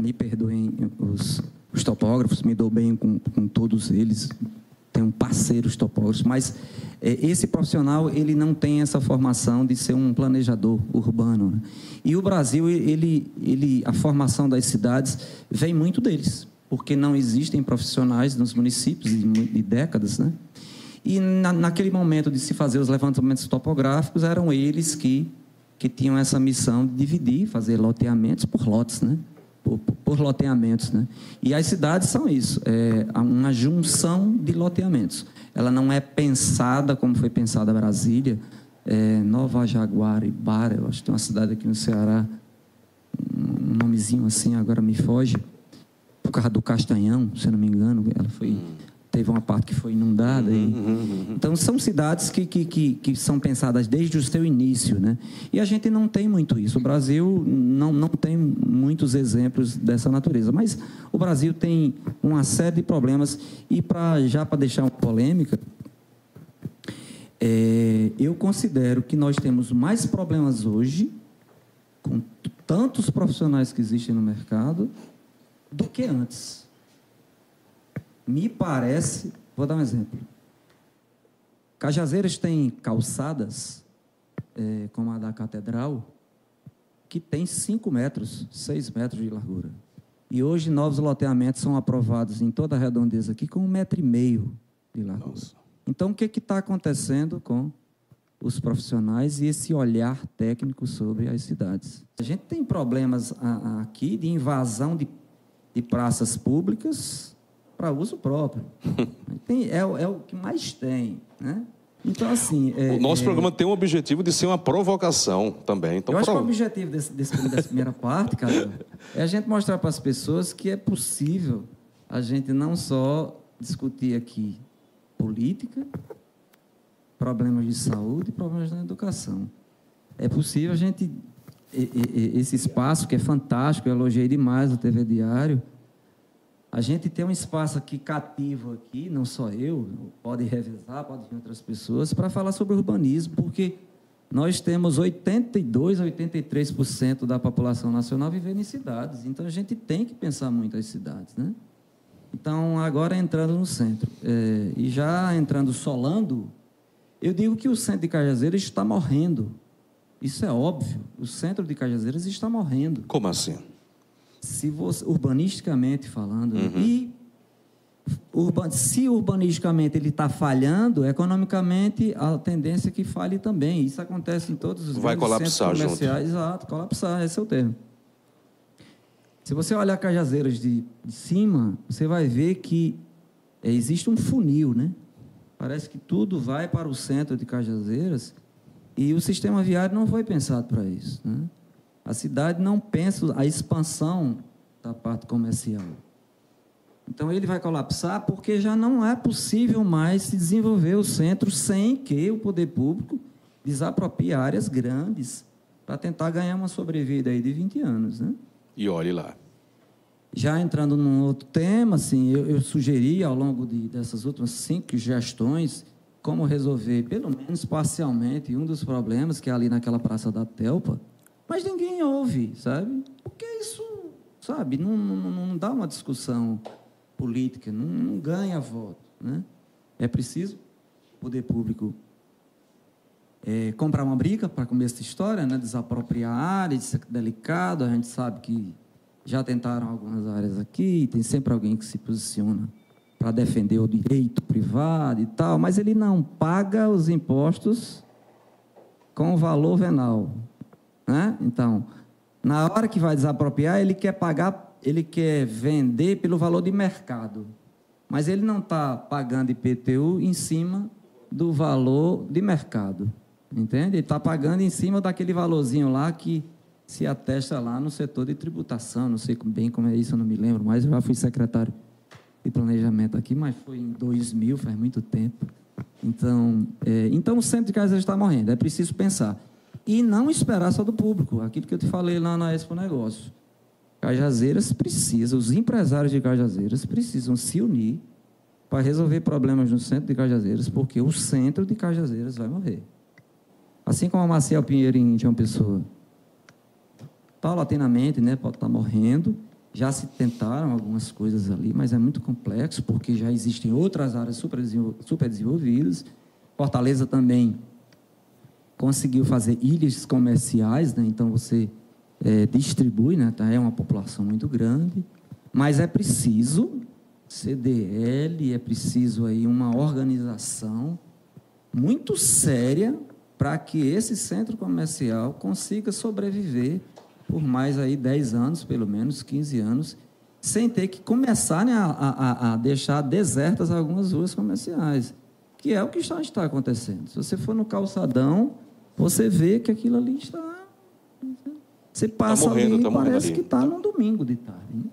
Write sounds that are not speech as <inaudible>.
me perdoem os, os topógrafos, me dou bem com, com todos eles, tenho parceiros topógrafos, mas é, esse profissional ele não tem essa formação de ser um planejador urbano. Né? E o Brasil, ele, ele, a formação das cidades vem muito deles, porque não existem profissionais nos municípios de, de décadas, né? E na, naquele momento de se fazer os levantamentos topográficos, eram eles que, que tinham essa missão de dividir, fazer loteamentos por lotes, né? Por, por, loteamentos. Né? E as cidades são isso, é uma junção de loteamentos. Ela não é pensada como foi pensada Brasília, é, Nova Jaguaribara, eu acho que tem uma cidade aqui no Ceará, um nomezinho assim, agora me foge, por causa do Castanhão, se não me engano, ela foi hum teve uma parte que foi inundada. Uhum, e... uhum, uhum. Então, são cidades que, que, que, que, são pensadas desde o seu início. Né? E a gente não tem muito isso. O Brasil não, não tem muitos exemplos dessa natureza. Mas o Brasil tem uma série de problemas. E pra, já para deixar uma polêmica, é, eu considero que nós temos mais problemas hoje, com tantos profissionais que existem no mercado, do que antes. Me parece, vou dar um exemplo. Cajazeiras tem calçadas, é, como a da Catedral, que tem 5 metros, 6 metros de largura. E hoje novos loteamentos são aprovados em toda a redondeza aqui com um metro e meio de largura. Nossa. Então, o que está acontecendo com os profissionais e esse olhar técnico sobre as cidades? A gente tem problemas aqui de invasão de, de praças públicas para uso próprio. <laughs> tem, é, é, o que mais tem, né? Então, assim... É, o nosso é... programa tem o objetivo de ser uma provocação também. Então, Eu acho que o objetivo desse, desse, dessa primeira parte, cara, <laughs> é a gente mostrar para as pessoas que é possível a gente não só discutir aqui política, problemas de saúde e problemas da educação. É possível a gente... Esse espaço que é fantástico, eu elogiei demais o TV Diário, a gente tem um espaço aqui cativo aqui, não só eu, pode revezar, pode vir outras pessoas, para falar sobre urbanismo, porque nós temos 82, 83% da população nacional vivendo em cidades. Então a gente tem que pensar muito as cidades, né? Então, agora entrando no centro, é, e já entrando solando, eu digo que o centro de Cajazeiras está morrendo. Isso é óbvio. O centro de Cajazeiras está morrendo. Como assim? Se você, urbanisticamente falando, uhum. e urban, se urbanisticamente ele está falhando, economicamente a tendência é que falhe também. Isso acontece em todos os Vai colapsar comerciais. Junto. Exato, colapsar, esse é o termo. Se você olhar Cajazeiras de, de cima, você vai ver que é, existe um funil, né? Parece que tudo vai para o centro de Cajazeiras e o sistema viário não foi pensado para isso, né? A cidade não pensa a expansão da parte comercial. Então ele vai colapsar porque já não é possível mais se desenvolver o centro sem que o poder público desaproprie áreas grandes para tentar ganhar uma sobrevida aí de 20 anos, né? E olhe lá. Já entrando num outro tema, assim, eu, eu sugeri ao longo de, dessas últimas cinco gestões como resolver, pelo menos parcialmente, um dos problemas que é ali naquela Praça da Telpa, mas ninguém ouve, sabe? Porque isso, sabe, não, não, não dá uma discussão política, não, não ganha voto. Né? É preciso o poder público é, comprar uma briga para começar essa história, né? desapropriar a área, isso é delicado, a gente sabe que já tentaram algumas áreas aqui, tem sempre alguém que se posiciona para defender o direito privado e tal, mas ele não paga os impostos com valor venal. Né? Então, na hora que vai desapropriar, ele quer pagar, ele quer vender pelo valor de mercado. Mas ele não está pagando IPTU em cima do valor de mercado. Entende? Ele está pagando em cima daquele valorzinho lá que se atesta lá no setor de tributação. Não sei bem como é isso, eu não me lembro, mas eu já fui secretário de planejamento aqui, mas foi em 2000, faz muito tempo. Então, é, então o centro de casa está morrendo. É preciso pensar e não esperar só do público, aquilo que eu te falei lá na Expo Negócio. Cajazeiras precisa, os empresários de Cajazeiras precisam se unir para resolver problemas no centro de Cajazeiras, porque o centro de Cajazeiras vai morrer. Assim como a Marcial Pinheiro em João Pessoa. Paulatinamente, né, pode estar morrendo, Já se tentaram algumas coisas ali, mas é muito complexo, porque já existem outras áreas super desenvolvidas. Fortaleza também conseguiu fazer ilhas comerciais, né? então você é, distribui, né? Tá? é uma população muito grande, mas é preciso CDL, é preciso aí uma organização muito séria para que esse centro comercial consiga sobreviver por mais aí 10 anos, pelo menos 15 anos, sem ter que começar né, a, a, a, deixar desertas algumas ruas comerciais, que é o que está, está acontecendo. Se você for no calçadão, você vê que aquilo ali está... Você passa tá morrendo, ali e tá parece ali. que está num domingo de tarde. Né?